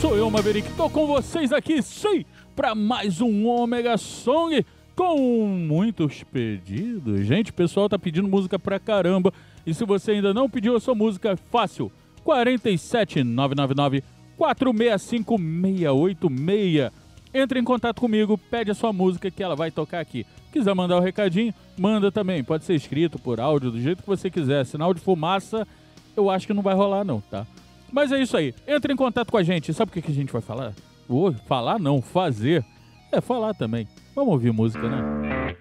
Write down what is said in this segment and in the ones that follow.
Sou eu, Maverick. Tô com vocês aqui, sim, para mais um Omega Song com muitos pedidos. Gente, o pessoal tá pedindo música pra caramba. E se você ainda não pediu a sua música, é fácil. 47999 465 686. Entre em contato comigo, pede a sua música que ela vai tocar aqui. Quiser mandar o um recadinho, manda também. Pode ser escrito por áudio, do jeito que você quiser. Sinal de fumaça, eu acho que não vai rolar não, tá? Mas é isso aí. Entre em contato com a gente. Sabe o que, a gente vai falar? Vou falar não, fazer. É, falar também. Vamos ouvir música, né?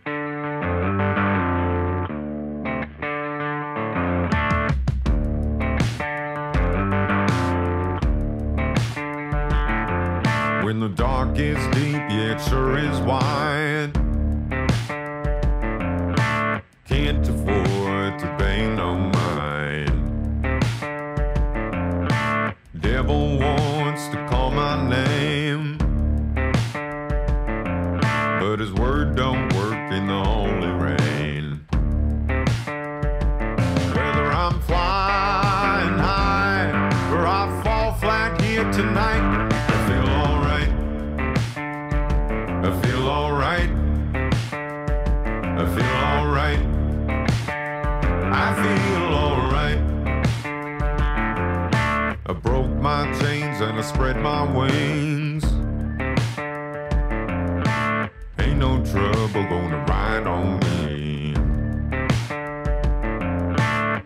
When the dark is deep, is wide. Can't afford to no. Devil wants to call my name, but his word don't I spread my wings. Ain't no trouble gonna ride on me.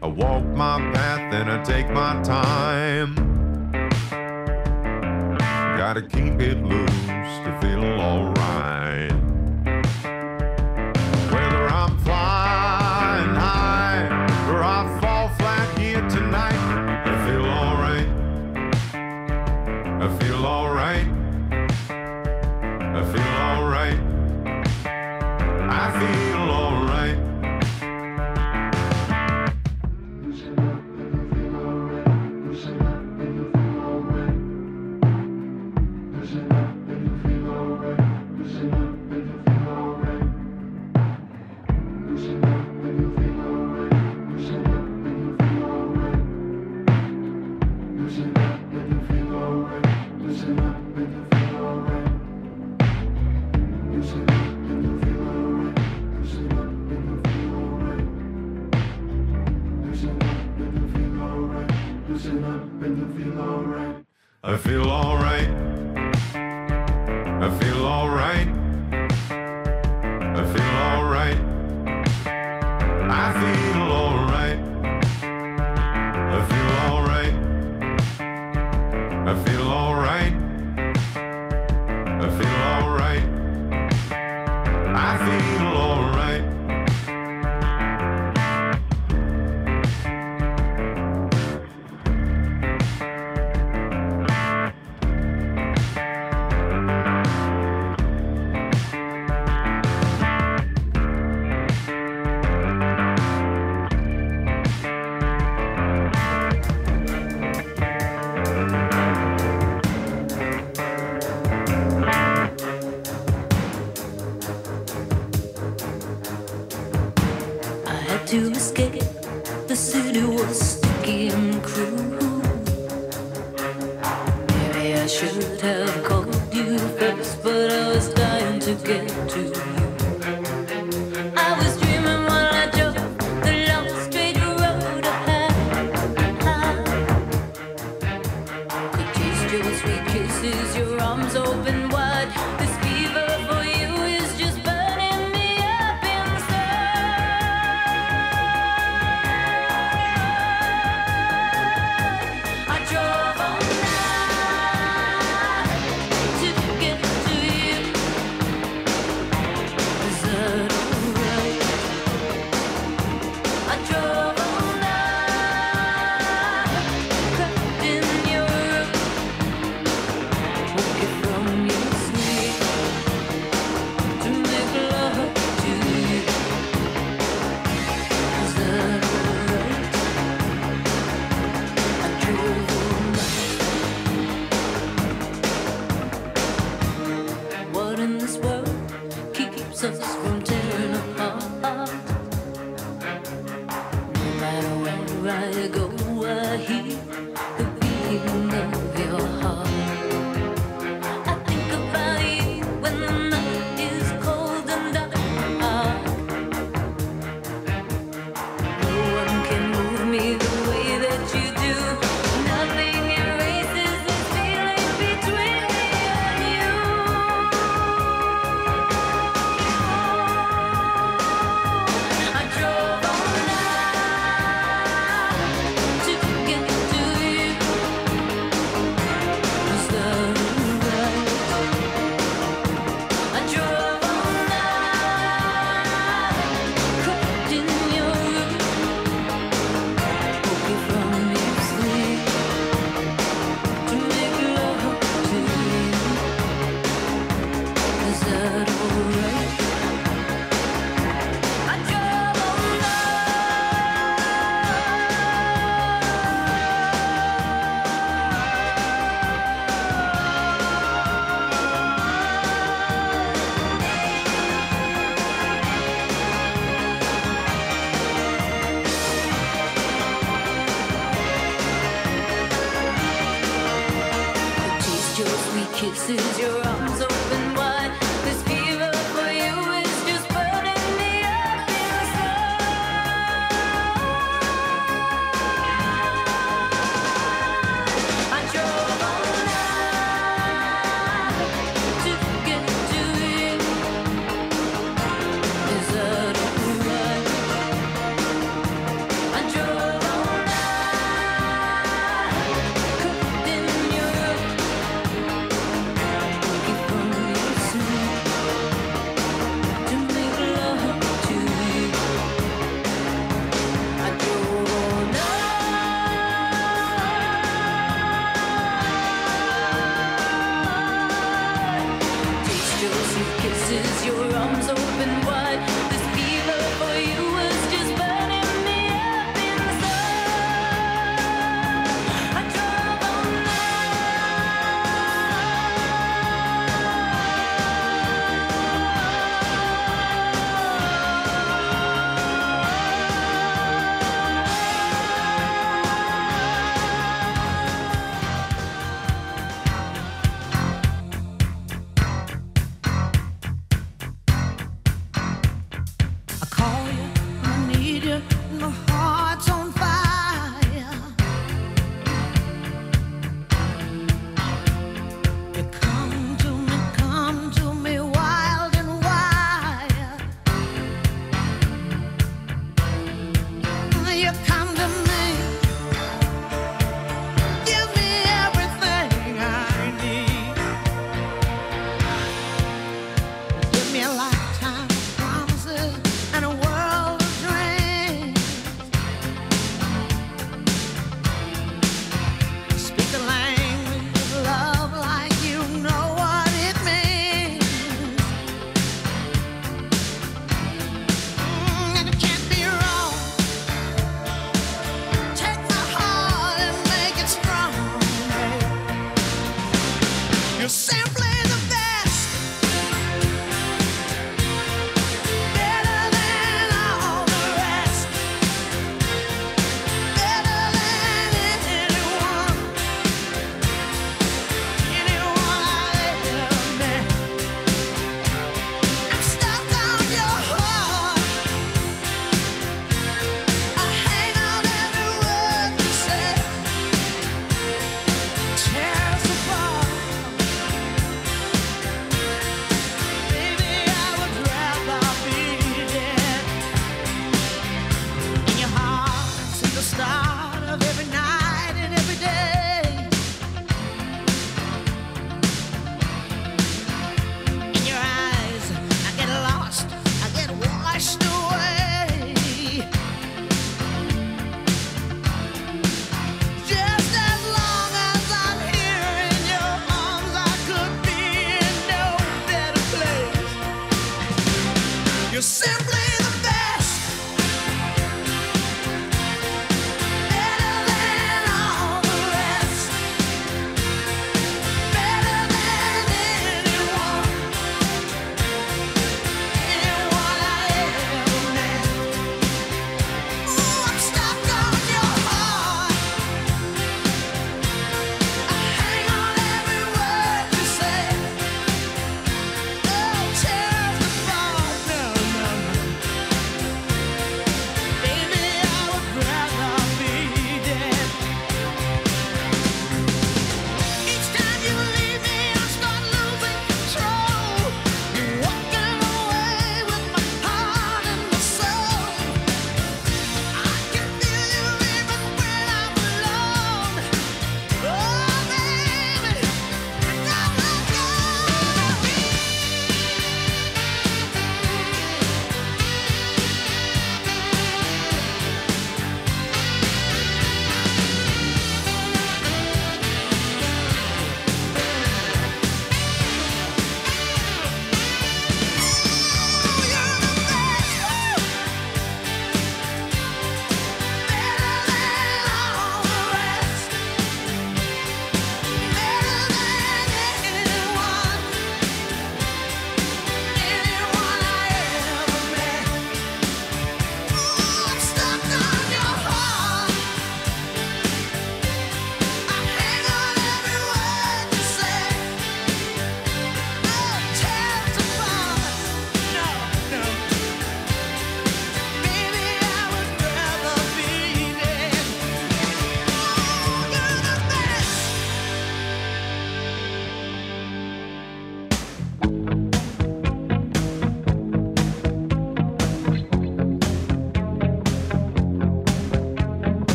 I walk my path and I take my time. Gotta keep it loose to feel alright. I was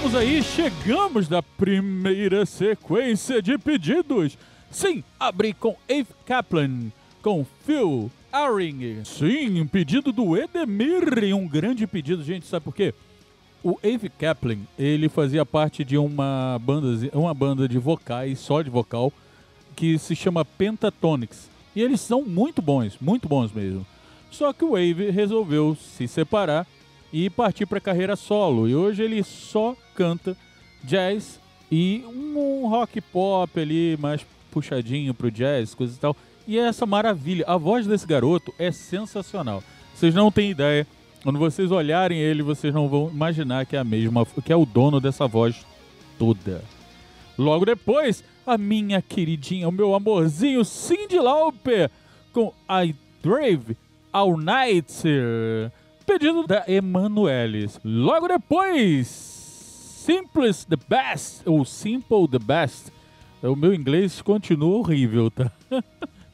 voltamos aí, chegamos da primeira sequência de pedidos. Sim, abri com Eve Kaplan, com Phil Aring. Sim, um pedido do Edemir, um grande pedido, gente, sabe por quê? O Ave Kaplan, ele fazia parte de uma banda, uma banda de vocais, só de vocal, que se chama Pentatonics. E eles são muito bons, muito bons mesmo. Só que o Wave resolveu se separar e partir para carreira solo. E hoje ele só canta jazz e um rock pop ali, mais puxadinho pro jazz, coisa e tal. E é essa maravilha. A voz desse garoto é sensacional. Vocês não têm ideia. Quando vocês olharem ele, vocês não vão imaginar que é a mesma, que é o dono dessa voz toda. Logo depois, a minha queridinha, o meu amorzinho Cindy Lauper com I Drave All Night. Pedido da Emanuelis. Logo depois, Simplest the Best, ou Simple the Best. O meu inglês continua horrível, tá?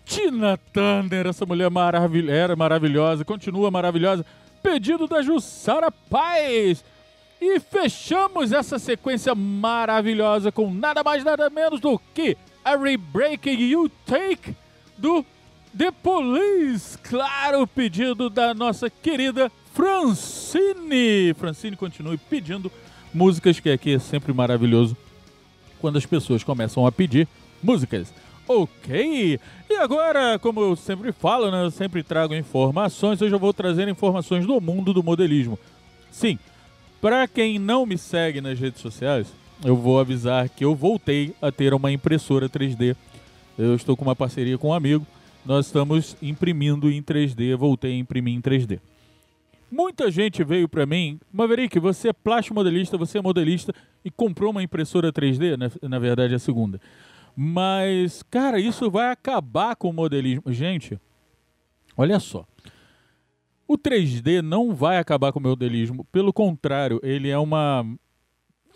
Tina Turner, essa mulher maravil era maravilhosa, continua maravilhosa. Pedido da Jussara Paz. E fechamos essa sequência maravilhosa com nada mais nada menos do que Every Break You Take do The Police. Claro, pedido da nossa querida Francine. Francine continue pedindo músicas, que aqui é sempre maravilhoso quando as pessoas começam a pedir músicas. Ok, e agora, como eu sempre falo, né, eu sempre trago informações, hoje eu vou trazer informações do mundo do modelismo. Sim, para quem não me segue nas redes sociais, eu vou avisar que eu voltei a ter uma impressora 3D. Eu estou com uma parceria com um amigo, nós estamos imprimindo em 3D, voltei a imprimir em 3D. Muita gente veio para mim, Maverick, você é plástico modelista, você é modelista e comprou uma impressora 3D, na, na verdade é a segunda. Mas, cara, isso vai acabar com o modelismo. Gente, olha só. O 3D não vai acabar com o modelismo, pelo contrário, ele é uma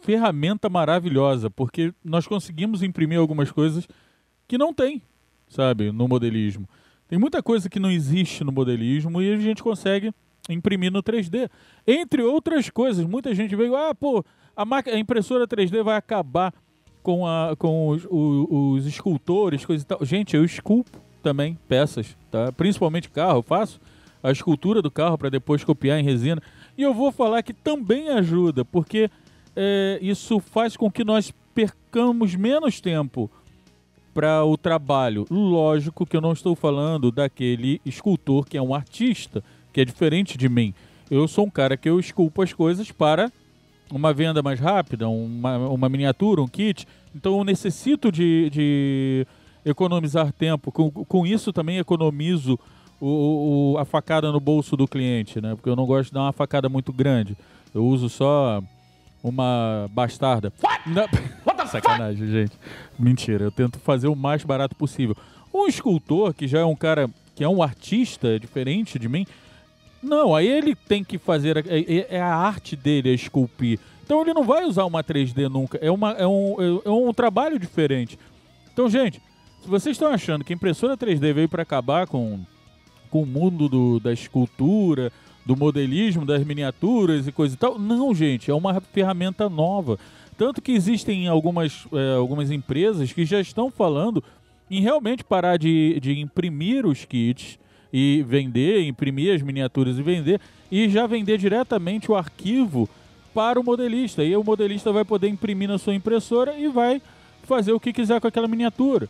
ferramenta maravilhosa, porque nós conseguimos imprimir algumas coisas que não tem, sabe, no modelismo. Tem muita coisa que não existe no modelismo e a gente consegue imprimir no 3D. Entre outras coisas, muita gente veio, ah, pô, a, a impressora 3D vai acabar com, a, com os, o- os escultores, coisa e tal. Gente, eu esculpo também peças, tá? Principalmente carro, eu faço a escultura do carro para depois copiar em resina. E eu vou falar que também ajuda, porque é, isso faz com que nós percamos menos tempo para o trabalho. Lógico que eu não estou falando daquele escultor que é um artista, que é diferente de mim. Eu sou um cara que eu esculpo as coisas para uma venda mais rápida, uma, uma miniatura, um kit. Então eu necessito de, de economizar tempo. Com, com isso também economizo o, o- a facada no bolso do cliente, né? Porque eu não gosto de dar uma facada muito grande. Eu uso só uma bastarda. Não. Sacanagem, gente. Mentira, eu tento fazer o mais barato possível. Um escultor, que já é um cara que é um artista, é diferente de mim, não, aí ele tem que fazer. a- É, é a arte dele a esculpir. Então ele não vai usar uma 3D nunca. É, uma, é, um, é- é um trabalho diferente. Então, gente, se vocês estão achando que a impressora 3D veio para acabar com, com o mundo do- da escultura, do modelismo, das miniaturas e coisa e tal, não, gente, é uma ferramenta nova. Tanto que existem algumas, é, algumas empresas que já estão falando em realmente parar de, de imprimir os kits e vender, imprimir as miniaturas e vender, e já vender diretamente o arquivo para o modelista. E o modelista vai poder imprimir na sua impressora e vai fazer o que quiser com aquela miniatura,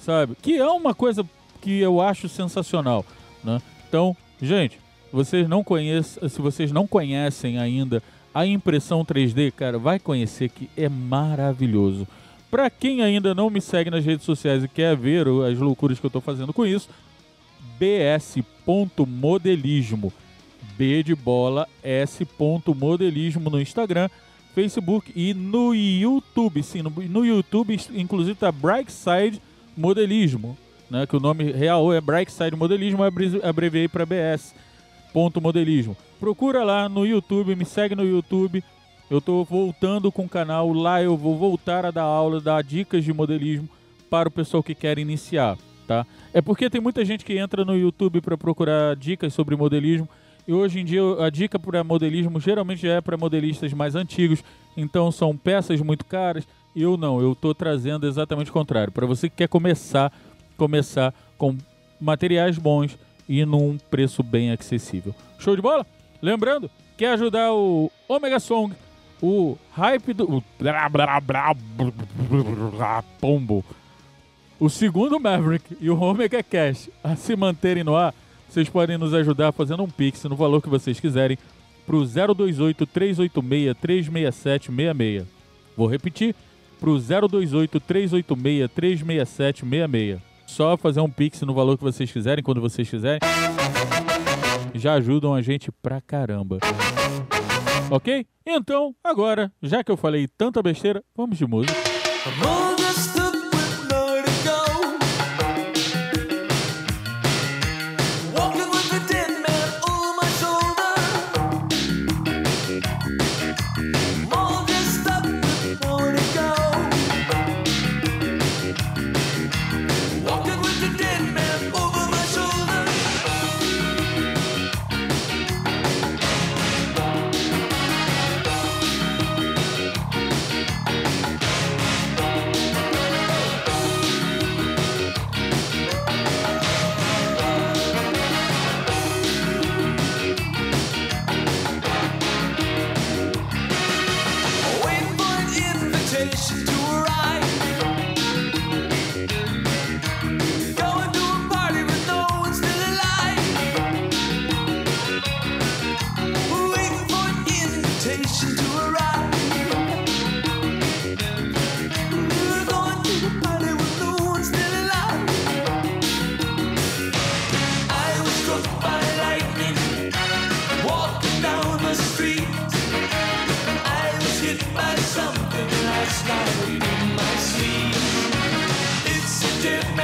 sabe? Que é uma coisa que eu acho sensacional, né? Então, gente, vocês não conhecem, se vocês não conhecem ainda a impressão 3D, cara, vai conhecer que é maravilhoso. Para quem ainda não me segue nas redes sociais e quer ver as loucuras que eu tô fazendo com isso, bs.modelismo. B de bola, s.modelismo no Instagram, Facebook e no YouTube. Sim, no, no YouTube, inclusive, tá Brightside Modelismo, né? Que o nome real é Brightside Modelismo, eu abreviei para BS. Ponto modelismo. Procura lá no YouTube, me segue no YouTube. Eu tô voltando com o canal. Lá eu vou voltar a dar aula, dar dicas de modelismo para o pessoal que quer iniciar, tá? É porque tem muita gente que entra no YouTube para procurar dicas sobre modelismo. E hoje em dia a dica para modelismo geralmente é para modelistas mais antigos, então são peças muito caras. E eu não, eu tô trazendo exatamente o contrário. Para você que quer começar, começar com materiais bons e num preço bem acessível. Show de bola? Lembrando, quer ajudar o Omega Song, o hype do. O pombo. O segundo Maverick e o Omega Cash a se manterem no ar, vocês podem nos ajudar fazendo um pix no valor que vocês quiserem pro 028 386 367 66. Vou repetir, pro 028 386 367 66. Só fazer um pix no valor que vocês quiserem, quando vocês quiserem. Já ajudam a gente pra caramba. Ok? Então, agora, já que eu falei tanta besteira, vamos de música. Egypt.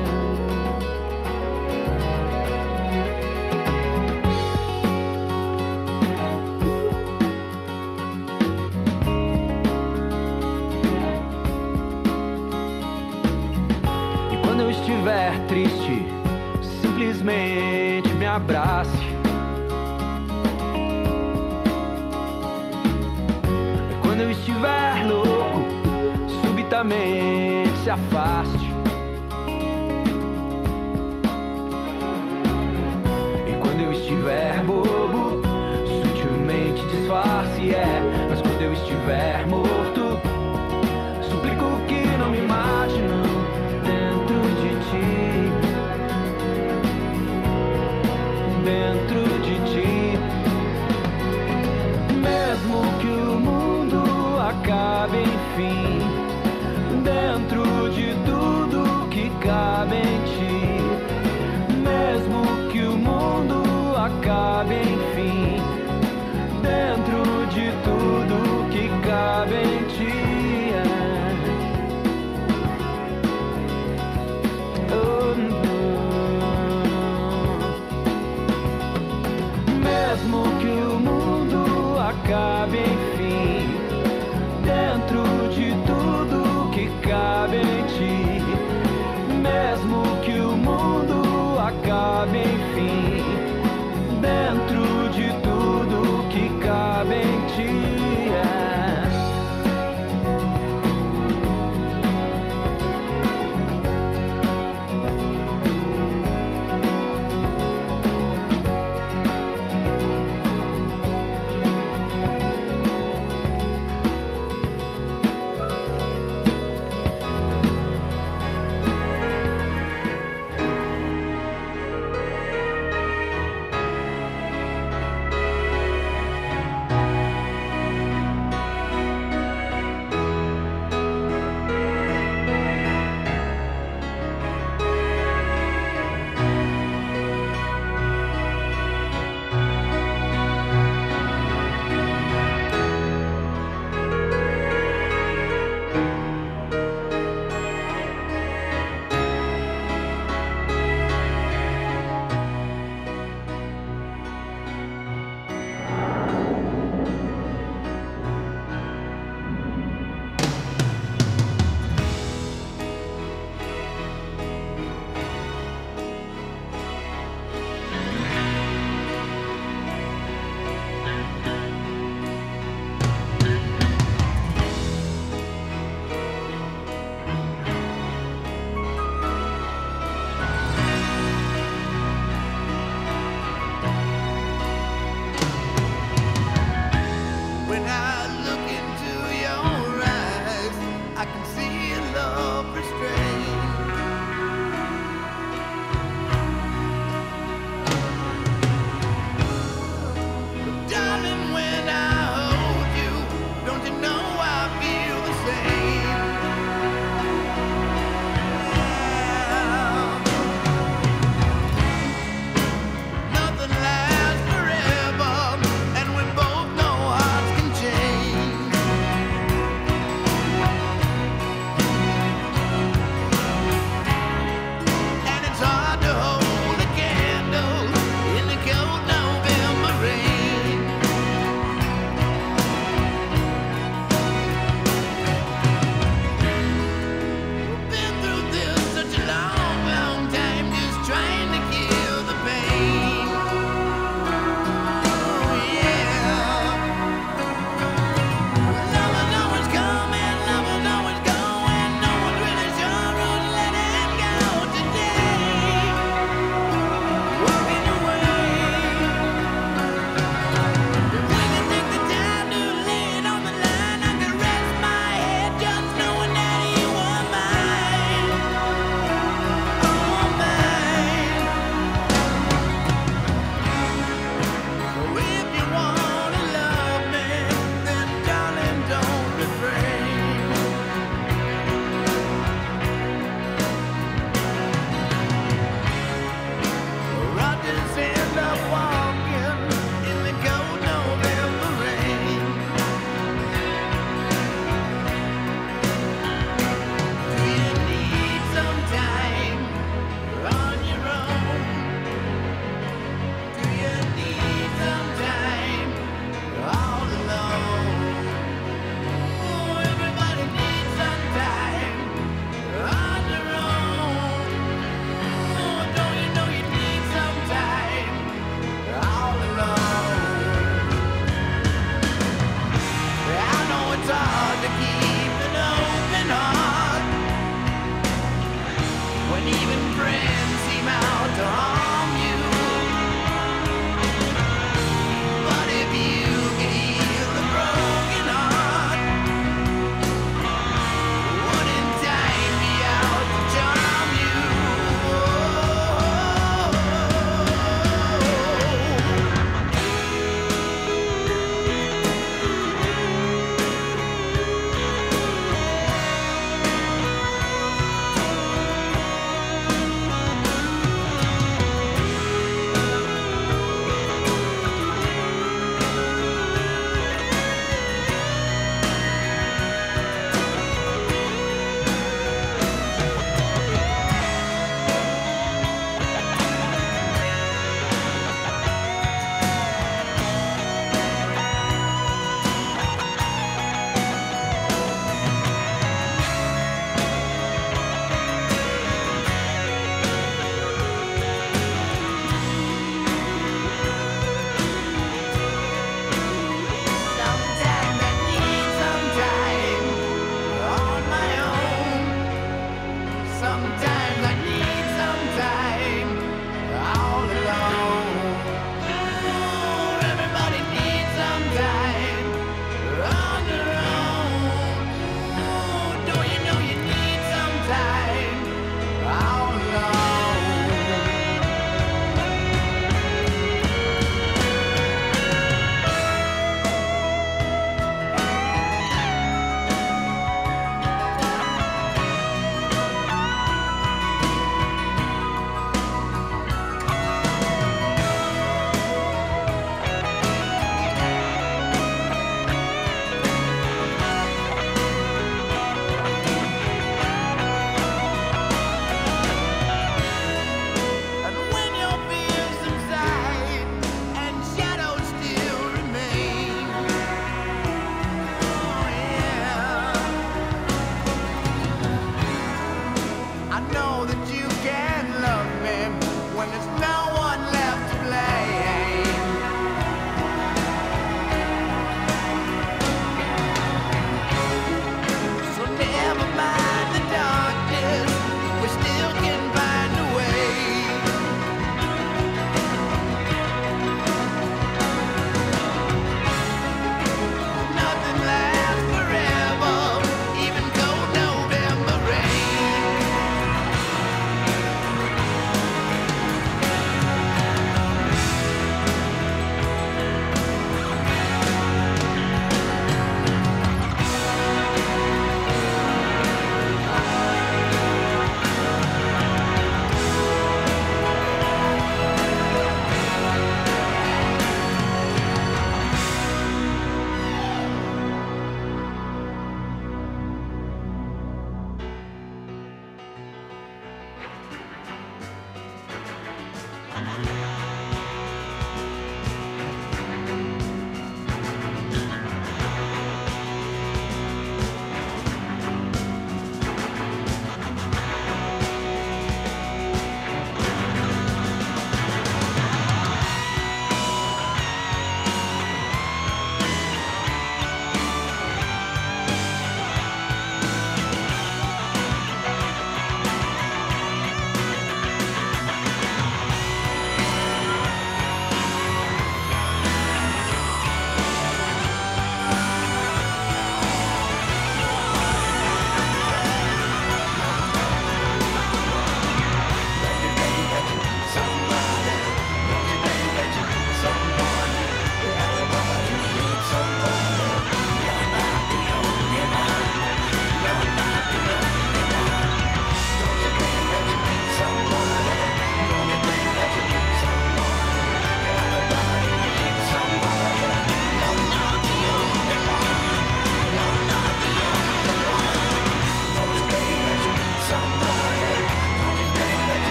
Simplesmente me abrace. Quando eu estiver louco, subitamente se afaste. cabe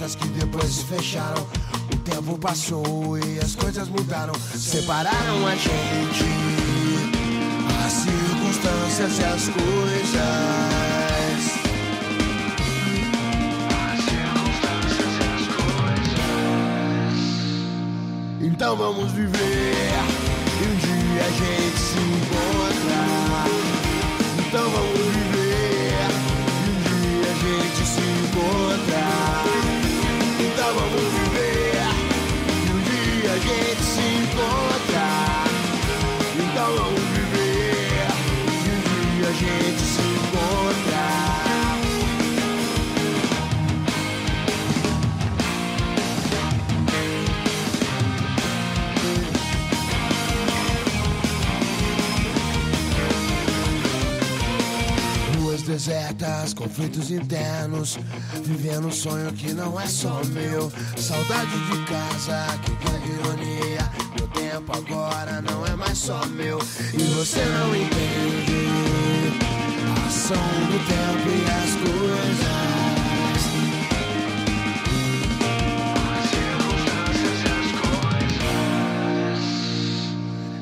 abertas que depois se fecharam. O tempo passou e as coisas mudaram, separaram a gente. As circunstâncias e as coisas. Então vamos viver conflitos internos. Vivendo um sonho que não é só meu. Saudade de casa, que grande ironia. Meu tempo agora não é mais só meu. E você não entende a ação do tempo e as coisas.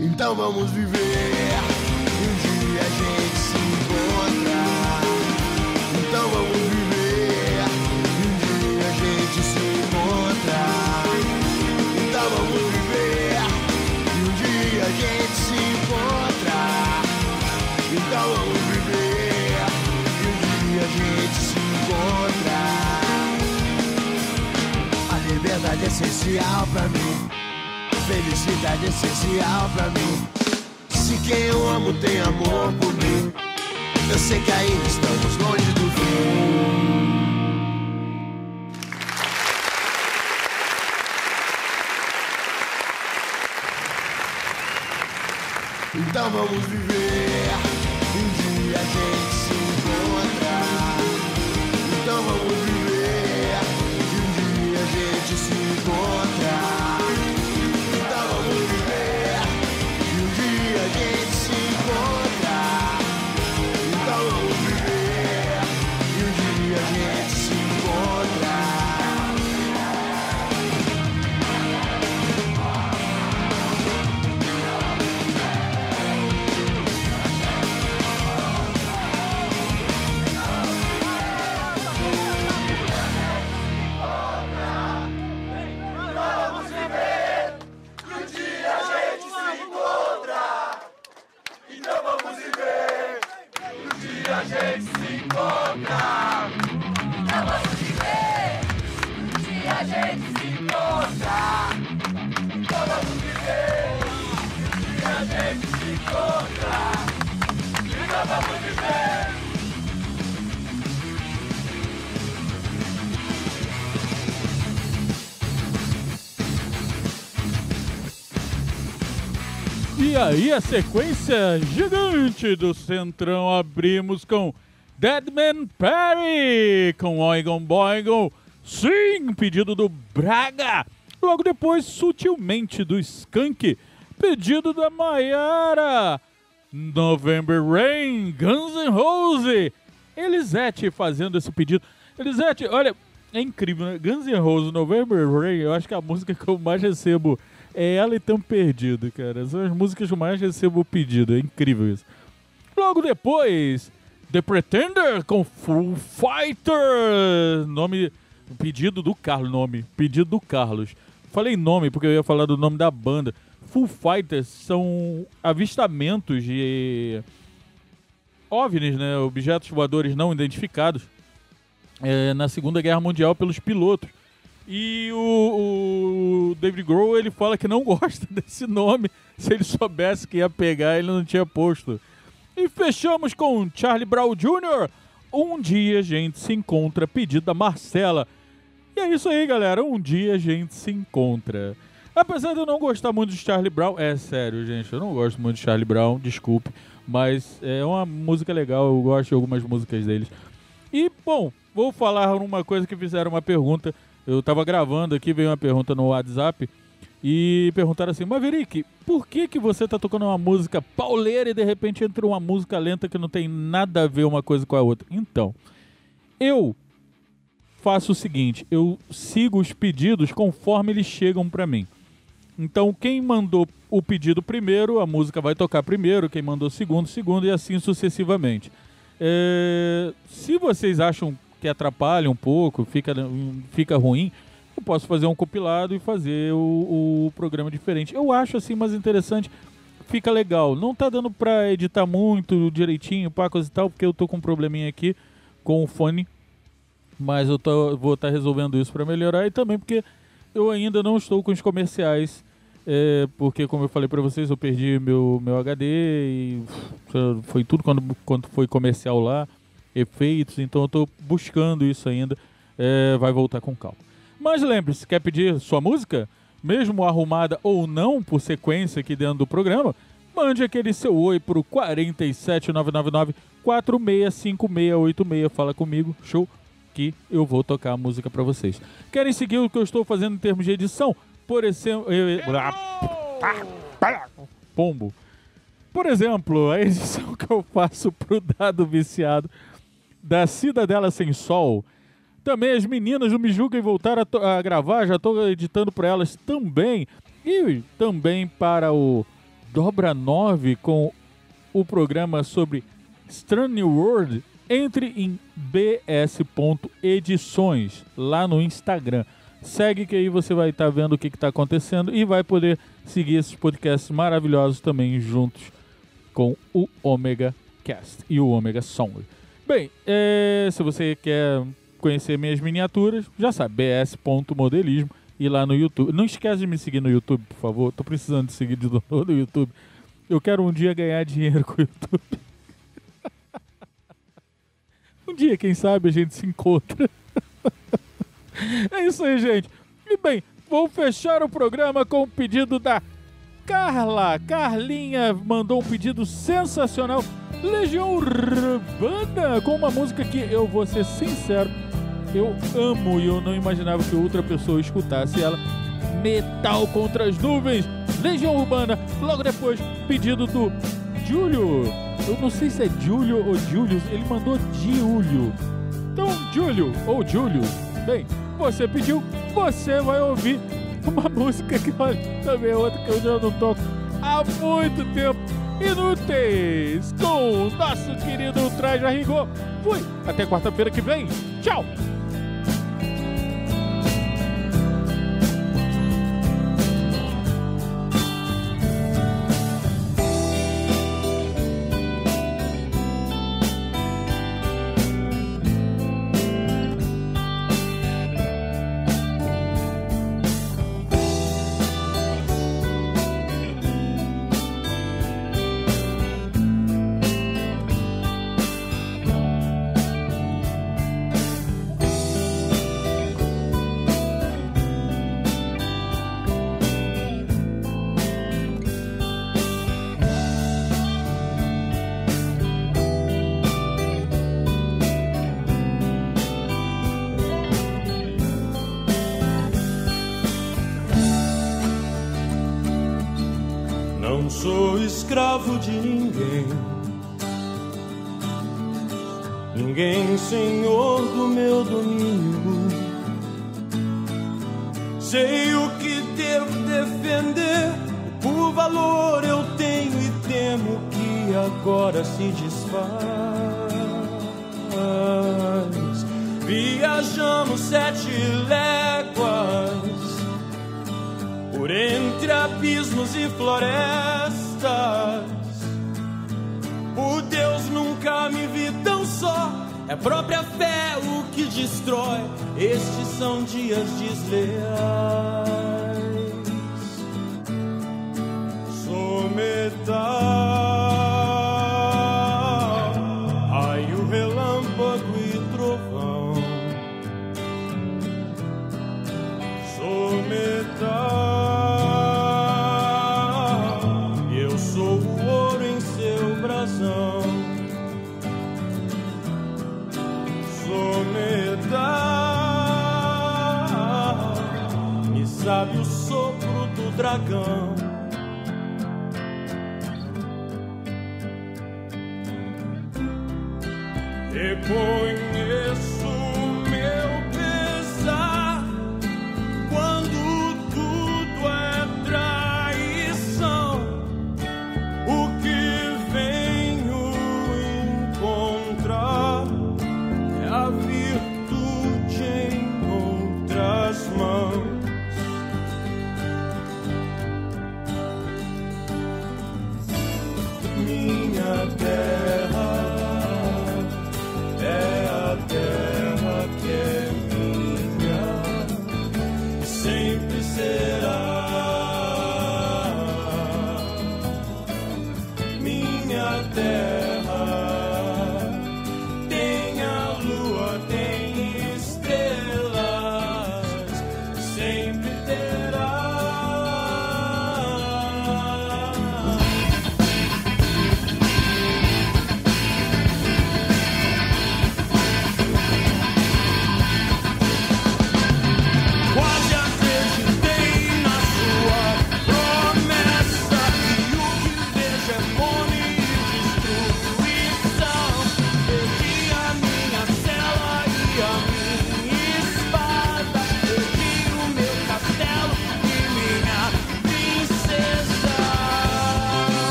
Então vamos viver liberdade é essencial pra mim. Felicidade é essencial pra mim. Se quem eu amo tem amor por mim, eu sei que ainda estamos longe do fim. Então vamos viver E aí, a sequência gigante do Centrão abrimos com Deadman Perry com Oigon Boigon. Sim, pedido do Braga. Logo depois, sutilmente do Skunk, pedido da Maiara. November Rain, Guns N' Roses. Elisete fazendo esse pedido. Elisete, olha, é incrível, né? Guns N' Roses, November Rain, eu acho que a música que eu mais recebo é ela e Tão Perdido, cara. São as músicas que mais recebo pedido, é incrível isso. Logo depois, The Pretender com Full Fighter. Nome, pedido do Carlos, nome, pedido do Carlos. Falei nome porque eu ia falar do nome da banda. Full Fighters são avistamentos de OVNIs, né, objetos voadores não identificados, é, na Segunda Guerra Mundial pelos pilotos. E o, o David Grohl ele fala que não gosta desse nome. Se ele soubesse que ia pegar, ele não tinha posto. E fechamos com Charlie Brown Jr. Um dia a gente se encontra, pedido da Marcela. E é isso aí, galera. Um dia a gente se encontra. Apesar de eu não gostar muito de Charlie Brown, é sério, gente, eu não gosto muito de Charlie Brown, desculpe, mas é uma música legal, eu gosto de algumas músicas deles. E, bom, vou falar uma coisa que fizeram uma pergunta. Eu tava gravando aqui, veio uma pergunta no WhatsApp. E perguntaram assim, Maverick, por que, que você tá tocando uma música pauleira e de repente entra uma música lenta que não tem nada a ver uma coisa com a outra? Então, eu faço o seguinte, eu sigo os pedidos conforme eles chegam pra mim. Então, quem mandou o pedido primeiro, a música vai tocar primeiro, quem mandou segundo, segundo, e assim sucessivamente. É, se vocês acham que atrapalha um pouco, fica, fica ruim, eu posso fazer um compilado e fazer o, o programa diferente. Eu acho assim mais interessante, fica legal. Não tá dando pra editar muito direitinho, pá, e tal, porque eu tô com um probleminha aqui com o fone, mas eu tô- vou estar resolvendo isso pra melhorar e também porque eu ainda não estou com os comerciais, é, porque como eu falei pra vocês, eu perdi meu, meu HD e foi tudo quando, quando foi comercial lá, efeitos, então eu tô buscando isso ainda, é, vai voltar com calma. Mas lembre-se, quer pedir sua música? Mesmo arrumada ou não por sequência aqui dentro do programa, mande aquele seu oi pro 47999 465686. Fala comigo, show, que eu vou tocar a música pra vocês. Querem seguir o que eu estou fazendo em termos de edição? Por exemplo. Pombo. Por exemplo, a edição que eu faço pro Dado Viciado da Cidadela Sem Sol. Também as meninas do Me Julguem voltaram a, a gravar, já estou editando para elas também. E também para o Dobra 9 com o programa sobre Strange World. Entre em bs.edições lá no Instagram. Segue que aí você vai estar vendo o que está acontecendo e vai poder seguir esses podcasts maravilhosos também juntos com o Omega Cast e o Omega Song. Bem, é, se você quer conhecer minhas miniaturas, já sabe, bs.modelismo e lá no YouTube. Não esquece de me seguir no YouTube, por favor. Tô precisando de seguir de novo no YouTube. Eu quero um dia ganhar dinheiro com o YouTube. um dia, quem sabe, a gente se encontra. é isso aí, gente. E bem, vou fechar o programa com o pedido da Carla. Carlinha mandou um pedido sensacional. Legião Urbana, com uma música que eu vou ser sincero, eu amo e eu não imaginava que outra pessoa escutasse ela. Metal contra as nuvens, Legião Urbana. Logo depois, pedido do Júlio. Eu não sei se é Júlio ou Júlio, ele mandou Júlio. Então, Júlio ou Júlio, bem, você pediu, você vai ouvir uma música que olha, também é outra que eu já não toco há muito tempo. Inúteis com o nosso querido Traje a Rigor. Fui, até quarta-feira que vem. Tchau!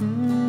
Mm-hmm.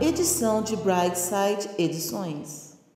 Edição de Brightside Edições.